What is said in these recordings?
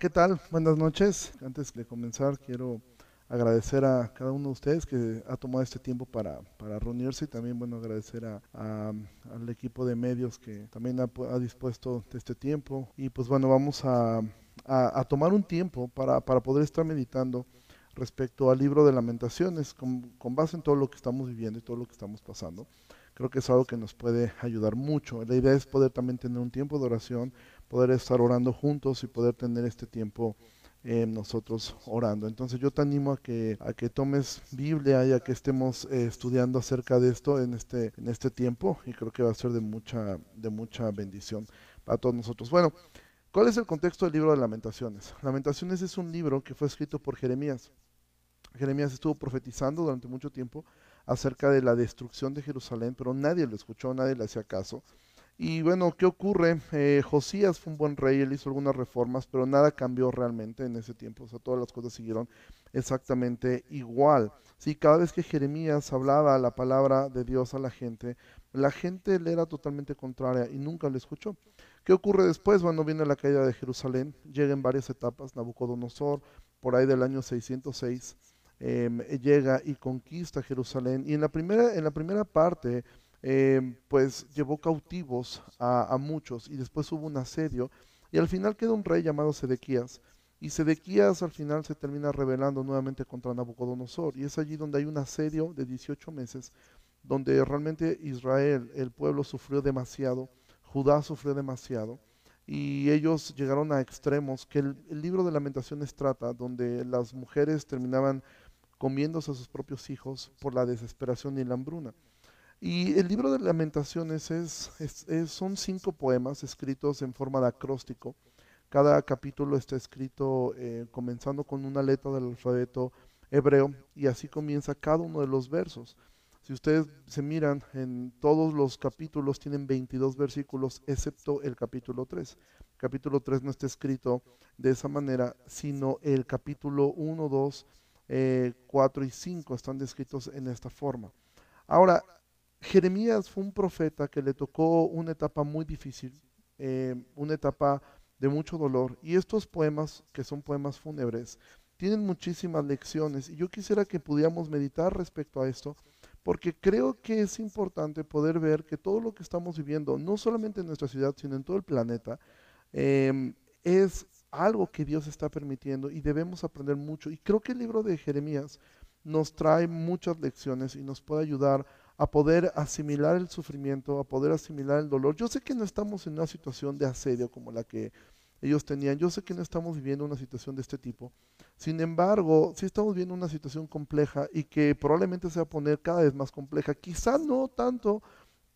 ¿qué tal? Buenas noches. Antes de comenzar, quiero agradecer a cada uno de ustedes que ha tomado este tiempo para, para reunirse y también, bueno, agradecer a, a- al equipo de medios que también ha, ha dispuesto de este tiempo. Y pues bueno, vamos a- a tomar un tiempo para, para poder estar meditando respecto al libro de lamentaciones, con, con base en todo lo que estamos viviendo y todo lo que estamos pasando. Creo que es algo que nos puede ayudar mucho. La idea es poder también tener un tiempo de oración, poder estar orando juntos y poder tener este tiempo eh, nosotros orando. Entonces yo te animo a que, a que tomes Biblia y a que estemos eh, estudiando acerca de esto en este, en este tiempo y creo que va a ser de mucha, de mucha bendición para todos nosotros. Bueno, ¿cuál es el contexto del libro de lamentaciones? Lamentaciones es un libro que fue escrito por Jeremías. Jeremías estuvo profetizando durante mucho tiempo acerca de la destrucción de Jerusalén, pero nadie lo escuchó, nadie le hacía caso. Y bueno, ¿qué ocurre? Eh, Josías fue un buen rey, él hizo algunas reformas, pero nada cambió realmente en ese tiempo, o sea, todas las cosas siguieron exactamente igual. Sí, cada vez que Jeremías hablaba la palabra de Dios a la gente, la gente le era totalmente contraria y nunca le escuchó. ¿Qué ocurre después? Bueno, viene la caída de Jerusalén, llega en varias etapas, Nabucodonosor, por ahí del año 606, em, llega y conquista Jerusalén. Y en la primera, en la primera parte, em, pues llevó cautivos a, muchos y después hubo un asedio y al final queda un rey llamado Sedequías. Y Sedequías al final se termina rebelando nuevamente contra Nabucodonosor y es allí donde hay un asedio de 18 meses, donde realmente Israel, el pueblo sufrió demasiado, Judá sufrió demasiado y ellos llegaron a extremos que el, el libro de lamentaciones trata, donde las mujeres terminaban comiéndose a sus propios hijos por la desesperación y la hambruna. Y el libro de lamentaciones es, es- es- son cinco poemas escritos en forma de acróstico. Cada capítulo está escrito eh, comenzando con una letra del alfabeto hebreo y así comienza cada uno de los versos. Si ustedes se miran, en todos los capítulos tienen 22 versículos, excepto el capítulo 3. Capítulo 3 no está escrito de esa manera, sino el capítulo 1, 2, eh, 4 y 5 están descritos en esta forma. Ahora, Jeremías fue un profeta que le tocó una etapa muy difícil, eh, una etapa de mucho dolor. Y estos poemas, que son poemas fúnebres, tienen muchísimas lecciones. Y yo quisiera que pudiéramos meditar respecto a esto, porque creo que es importante poder ver que todo lo que estamos viviendo, no solamente en nuestra ciudad, sino en todo el planeta, em, es algo que Dios está permitiendo y debemos aprender mucho. Y creo que el libro de Jeremías nos trae muchas lecciones y nos puede ayudar a poder asimilar el sufrimiento, a poder asimilar el dolor. Yo sé que no estamos en una situación de asedio como la que ellos tenían, yo sé que no estamos viviendo una situación de este tipo. Sin embargo, sí estamos viviendo una situación compleja y que probablemente se va a poner cada vez más compleja. Quizá no tanto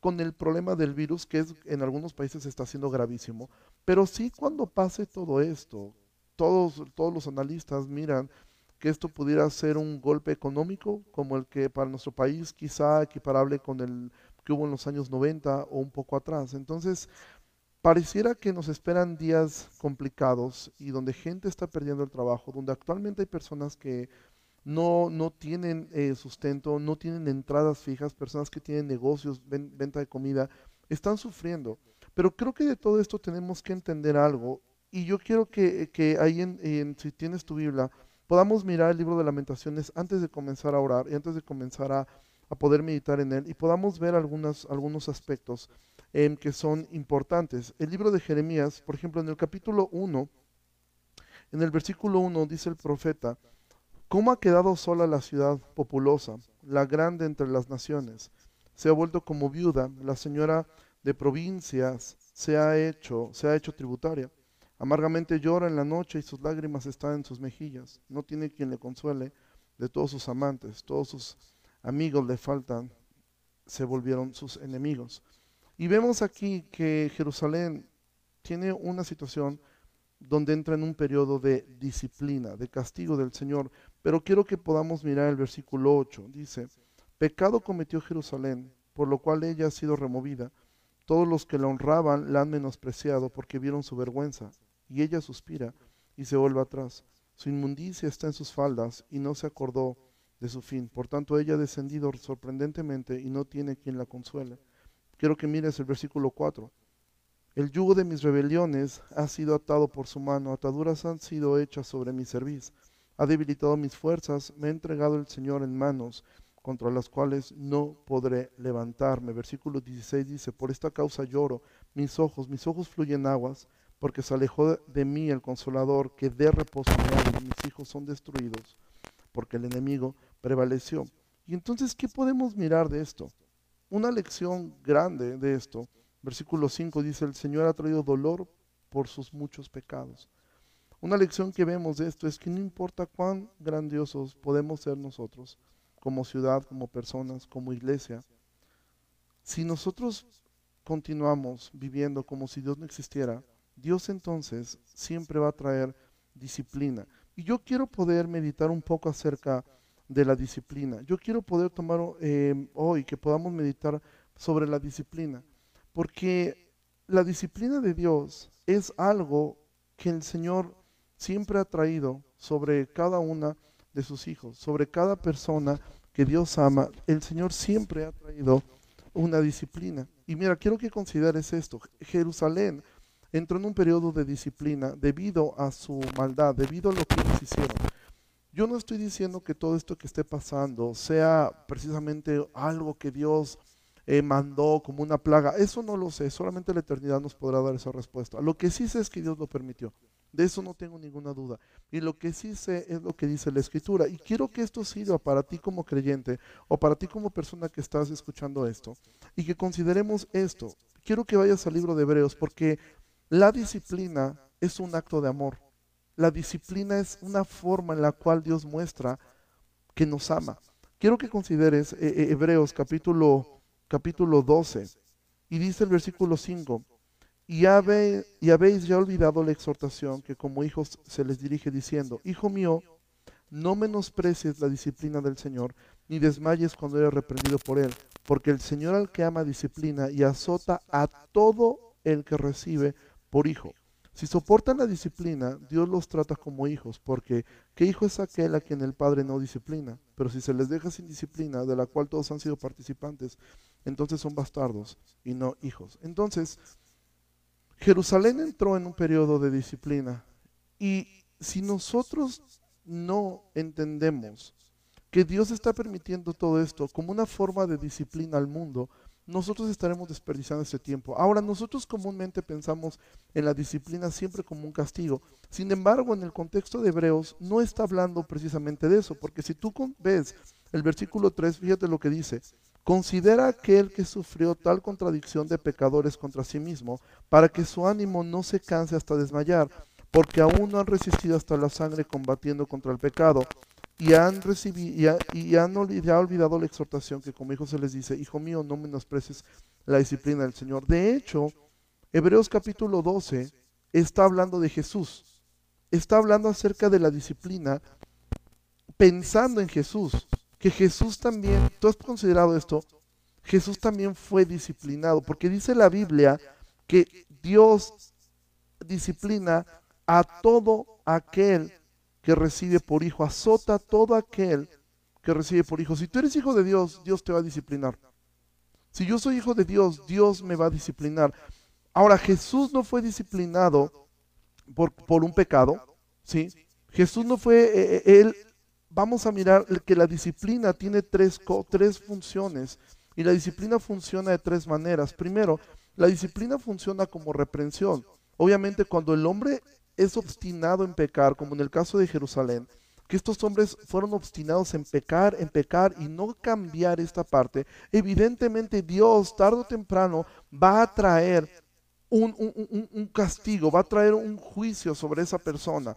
con el problema del virus, que es, en algunos países está siendo gravísimo, pero sí cuando pase todo esto, todos, todos los analistas miran que esto pudiera ser un golpe económico como el que para nuestro país quizá equiparable con el que hubo en los años 90 o un poco atrás. Entonces, pareciera que nos esperan días complicados y donde gente está perdiendo el trabajo, donde actualmente hay personas que no, no tienen eh, sustento, no tienen entradas fijas, personas que tienen negocios, ven- venta de comida, están sufriendo. Pero creo que de todo esto tenemos que entender algo y yo quiero que, que ahí, en, en- si tienes tu Biblia, podamos mirar el libro de lamentaciones antes de comenzar a orar y antes de comenzar a, a poder meditar en él y podamos ver algunas, algunos aspectos em, que son importantes. El libro de Jeremías, por ejemplo, en el capítulo 1, en el versículo 1 dice el profeta, ¿cómo ha quedado sola la ciudad populosa, la grande entre las naciones? Se ha vuelto como viuda, la señora de provincias se ha hecho, se ha hecho tributaria. Amargamente llora en la noche y sus lágrimas están en sus mejillas. No tiene quien le consuele de todos sus amantes, todos sus amigos le faltan, se volvieron sus enemigos. Y vemos aquí que Jerusalén tiene una situación donde entra en un periodo de disciplina, de castigo del Señor. Pero quiero que podamos mirar el versículo 8. Dice, pecado cometió Jerusalén, por lo cual ella ha sido removida. Todos los que la honraban la han menospreciado porque vieron su vergüenza. Y ella suspira y se vuelve atrás. Su inmundicia está en sus faldas y no se acordó de su fin. Por tanto, ella ha descendido sorprendentemente y no tiene quien la consuele. Quiero que mires el versículo 4. El yugo de mis rebeliones ha sido atado por su mano, ataduras han sido hechas sobre mi cerviz. Ha debilitado mis fuerzas, me ha entregado el Señor en manos contra las cuales no podré levantarme. Versículo 16 dice, por esta causa lloro, mis ojos, mis ojos fluyen aguas, porque se alejó de mí el consolador que de reposo me mis hijos son destruidos, porque el enemigo prevaleció. Y entonces, ¿qué podemos mirar de esto? Una lección grande de esto. Versículo 5 dice, el Señor ha traído dolor por sus muchos pecados. Una lección que vemos de esto es que no importa cuán grandiosos podemos ser nosotros, como ciudad, como personas, como iglesia, si nosotros continuamos viviendo como si Dios no existiera, Dios entonces siempre va a traer disciplina. Y yo quiero poder meditar un poco acerca de la disciplina. Yo quiero poder tomar eh, hoy que podamos meditar sobre la disciplina, porque la disciplina de Dios es algo que el Señor siempre ha traído sobre cada una de sus hijos, sobre cada persona que Dios ama. El Señor siempre ha traído una disciplina. Y mira, quiero que consideres esto. Jerusalén entró en un periodo de disciplina debido a su maldad, debido a lo que ellos hicieron. Yo no estoy diciendo que todo esto que esté pasando sea precisamente algo que Dios eh, mandó como una plaga. Eso no lo sé, solamente la eternidad nos podrá dar esa respuesta. Lo que sí sé es que Dios lo permitió. De eso no tengo ninguna duda. Y lo que sí sé es lo que dice la Escritura. Y quiero que esto sirva para ti como creyente o para ti como persona que estás escuchando esto. Y que consideremos esto. Quiero que vayas al libro de Hebreos porque la disciplina es un acto de amor. La disciplina es una forma en la cual Dios muestra que nos ama. Quiero que consideres eh, eh, Hebreos capítulo, capítulo 12 y dice el versículo 5, y, y habéis ya olvidado la exhortación que como hijos se les dirige diciendo, Hijo mío, no menosprecies la disciplina del Señor, ni desmayes cuando eres reprendido por Él, porque el Señor al que ama disciplina y azota a todo el que recibe por hijo. Si soportan la disciplina, Dios los trata como hijos, porque ¿qué hijo es aquel a quien el Padre no disciplina? Pero si se les deja sin disciplina, de la cual todos han sido participantes, entonces son bastardos y no hijos. Entonces, Jerusalén entró en un periodo de disciplina y si nosotros no entendemos que Dios está permitiendo todo esto como una forma de disciplina al mundo, nosotros estaremos desperdiciando ese tiempo. Ahora, nosotros comúnmente pensamos en la disciplina siempre como un castigo. Sin embargo, en el contexto de Hebreos no está hablando precisamente de eso, porque si tú ves el versículo 3, fíjate lo que dice. Considera aquel que sufrió tal contradicción de pecadores contra sí mismo, para que su ánimo no se canse hasta desmayar, porque aún no han resistido hasta la sangre combatiendo contra el pecado y han recibido y, han olvidado la exhortación que como hijo se les dice, hijo mío, no menosprecies la disciplina del Señor. De hecho, Hebreos capítulo 12 está hablando de Jesús. Está hablando acerca de la disciplina pensando en Jesús. Que Jesús también, tú has considerado esto, Jesús también fue disciplinado, porque dice la Biblia que Dios disciplina a todo aquel que recibe por hijo, azota todo aquel que recibe por hijo. Si tú eres hijo de Dios, Dios te va a disciplinar. Si yo soy hijo de Dios, Dios me va a disciplinar. Ahora, Jesús no fue disciplinado por, por un pecado, ¿sí? Jesús no fue, eh, eh, él, vamos a mirar que la disciplina tiene tres, tres funciones y la disciplina funciona de tres maneras. Primero, la disciplina funciona como reprensión. Obviamente cuando el hombre es obstinado en pecar, como en el caso de Jerusalén, que estos hombres fueron obstinados en pecar, en pecar y no cambiar esta parte, evidentemente Dios tarde o temprano va a traer un, un, castigo, va a traer un juicio sobre esa persona.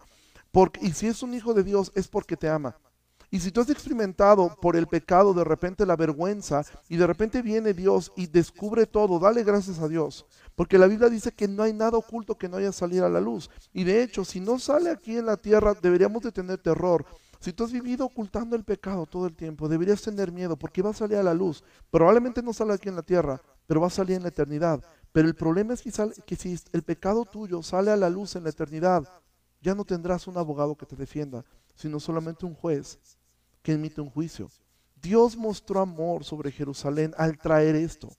Porque, y si es un hijo de Dios es porque te ama. Y si tú has experimentado por el pecado de repente la vergüenza y de repente viene Dios y descubre todo, dale gracias a Dios. Porque la Biblia dice que no hay nada oculto que no haya salido a la luz. Y de hecho, si no sale aquí en la tierra, deberíamos de tener terror. Si tú has vivido ocultando el pecado todo el tiempo, deberías tener miedo porque va a salir a la luz. Probablemente no sale aquí en la tierra, pero va a salir en la eternidad. Pero el problema es que, que si el pecado tuyo sale a la luz en la eternidad, ya no tendrás un abogado que te defienda, sino solamente un juez que emite un juicio. Dios mostró amor sobre Jerusalén al traer esto,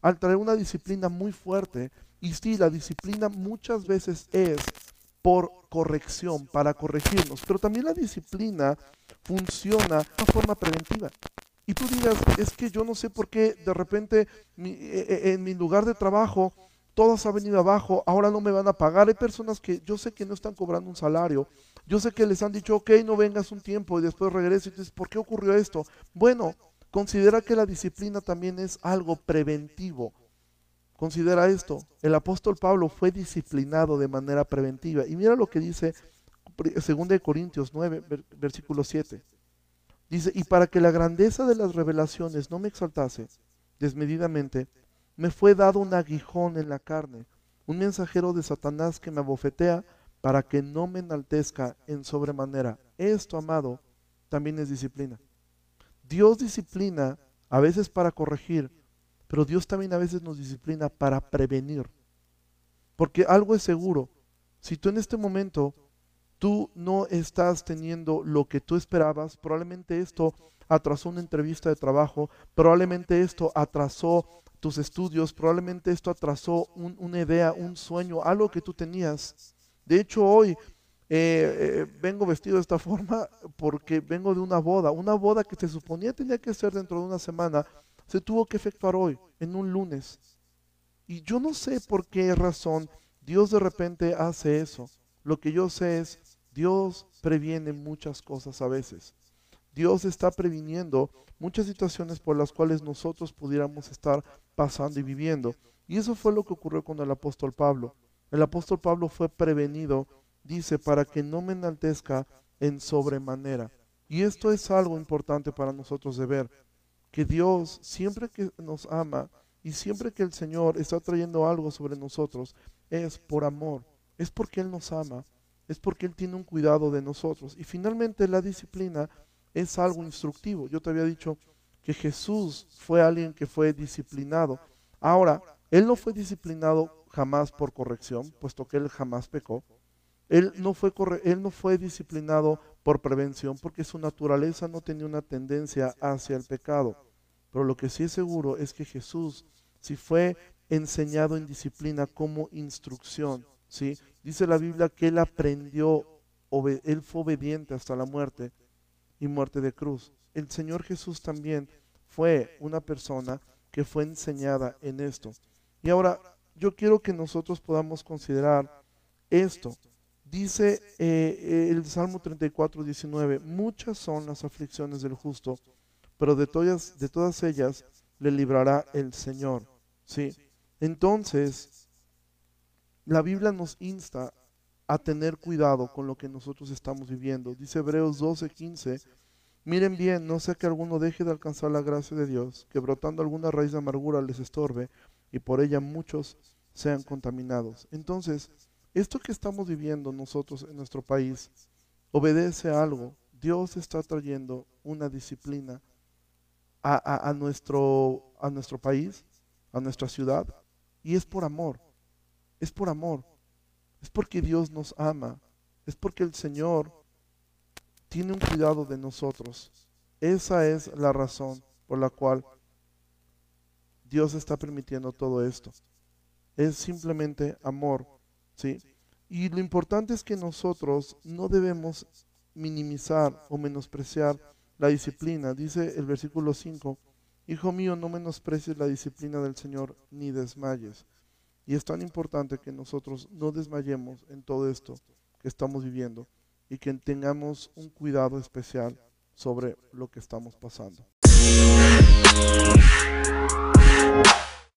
al traer una disciplina muy fuerte Y sí, la disciplina muchas veces es por corrección, para corregirnos, pero también la disciplina funciona de una forma preventiva. Y tú digas, es que yo no sé por qué de repente e, e, en mi lugar de trabajo todos han venido abajo, ahora no me van a pagar. Hay personas que yo sé que no están cobrando un salario. Yo sé que les han dicho, ok, no vengas un tiempo y después regreso. Y dices, ¿por qué ocurrió esto? Bueno, considera que la disciplina también es algo preventivo. Considera esto. El apóstol Pablo fue disciplinado de manera preventiva. Y mira lo que dice 2 Corintios 9, versículo 7. Dice, y para que la grandeza de las revelaciones no me exaltase desmedidamente, me fue dado un aguijón en la carne, un mensajero de Satanás que me abofetea para que no me enaltezca en sobremanera. Esto, amado, también es disciplina. Dios disciplina a veces para corregir, pero Dios también a veces nos disciplina para prevenir. Porque algo es seguro, si tú en este momento tú no estás teniendo lo que tú esperabas, probablemente esto atrasó una entrevista de trabajo, probablemente esto atrasó tus estudios, probablemente esto atrasó una idea, un sueño, algo que tú tenías. De hecho, hoy eh, eh, vengo vestido de esta forma porque vengo de una boda, una boda que se suponía tenía que ser dentro de una semana, se tuvo que efectuar hoy, en un lunes. Y yo no sé por qué razón Dios de repente hace eso. Lo que yo sé es, Dios previene muchas cosas a veces. Dios está previniendo muchas situaciones por las cuales nosotros pudiéramos estar pasando y viviendo. Y eso fue lo que ocurrió con el apóstol Pablo. El apóstol Pablo fue prevenido, dice, para que no me enaltezca en sobremanera. Y esto es algo importante para nosotros de ver, que Dios siempre que nos ama y siempre que el Señor está trayendo algo sobre nosotros, es por amor, es porque Él nos ama, es porque Él tiene un cuidado de nosotros. Y finalmente la disciplina es algo instructivo. Yo te había dicho que Jesús fue alguien que fue disciplinado. Ahora, Él no fue disciplinado jamás por corrección, puesto que Él jamás pecó. Él no fue, él no fue disciplinado por prevención, porque su naturaleza no tenía una tendencia hacia el pecado. Pero lo que sí es seguro es que Jesús, si fue enseñado en disciplina como instrucción, ¿sí? Dice la Biblia que él aprendió, él fue obediente hasta la muerte y muerte de cruz. El Señor Jesús también fue una persona que fue enseñada en esto. Y ahora yo quiero que nosotros podamos considerar esto. Dice eh, el Salmo 34, 19, muchas son las aflicciones del justo, pero de todas, de todas ellas le librará el Señor. ¿Sí? Entonces, la Biblia nos insta a tener cuidado con lo que nosotros estamos viviendo. Dice Hebreos 12, 15, miren bien, no sea que alguno deje de alcanzar la gracia de Dios, que brotando alguna raíz de amargura les estorbe y por ella muchos sean contaminados. Entonces, esto que estamos viviendo nosotros en nuestro país obedece a algo. Dios está trayendo una disciplina a, nuestro, a nuestro país, a nuestra ciudad, y es por amor es por amor, es porque Dios nos ama, es porque el Señor tiene un cuidado de nosotros. Esa es la razón por la cual Dios está permitiendo todo esto. Es simplemente amor, ¿sí? Y lo importante es que nosotros no debemos minimizar o menospreciar la disciplina. Dice el versículo 5, Hijo mío, no menosprecies la disciplina del Señor ni desmayes. Y es tan importante que nosotros no desmayemos en todo esto que estamos viviendo y que tengamos un cuidado especial sobre lo que estamos pasando.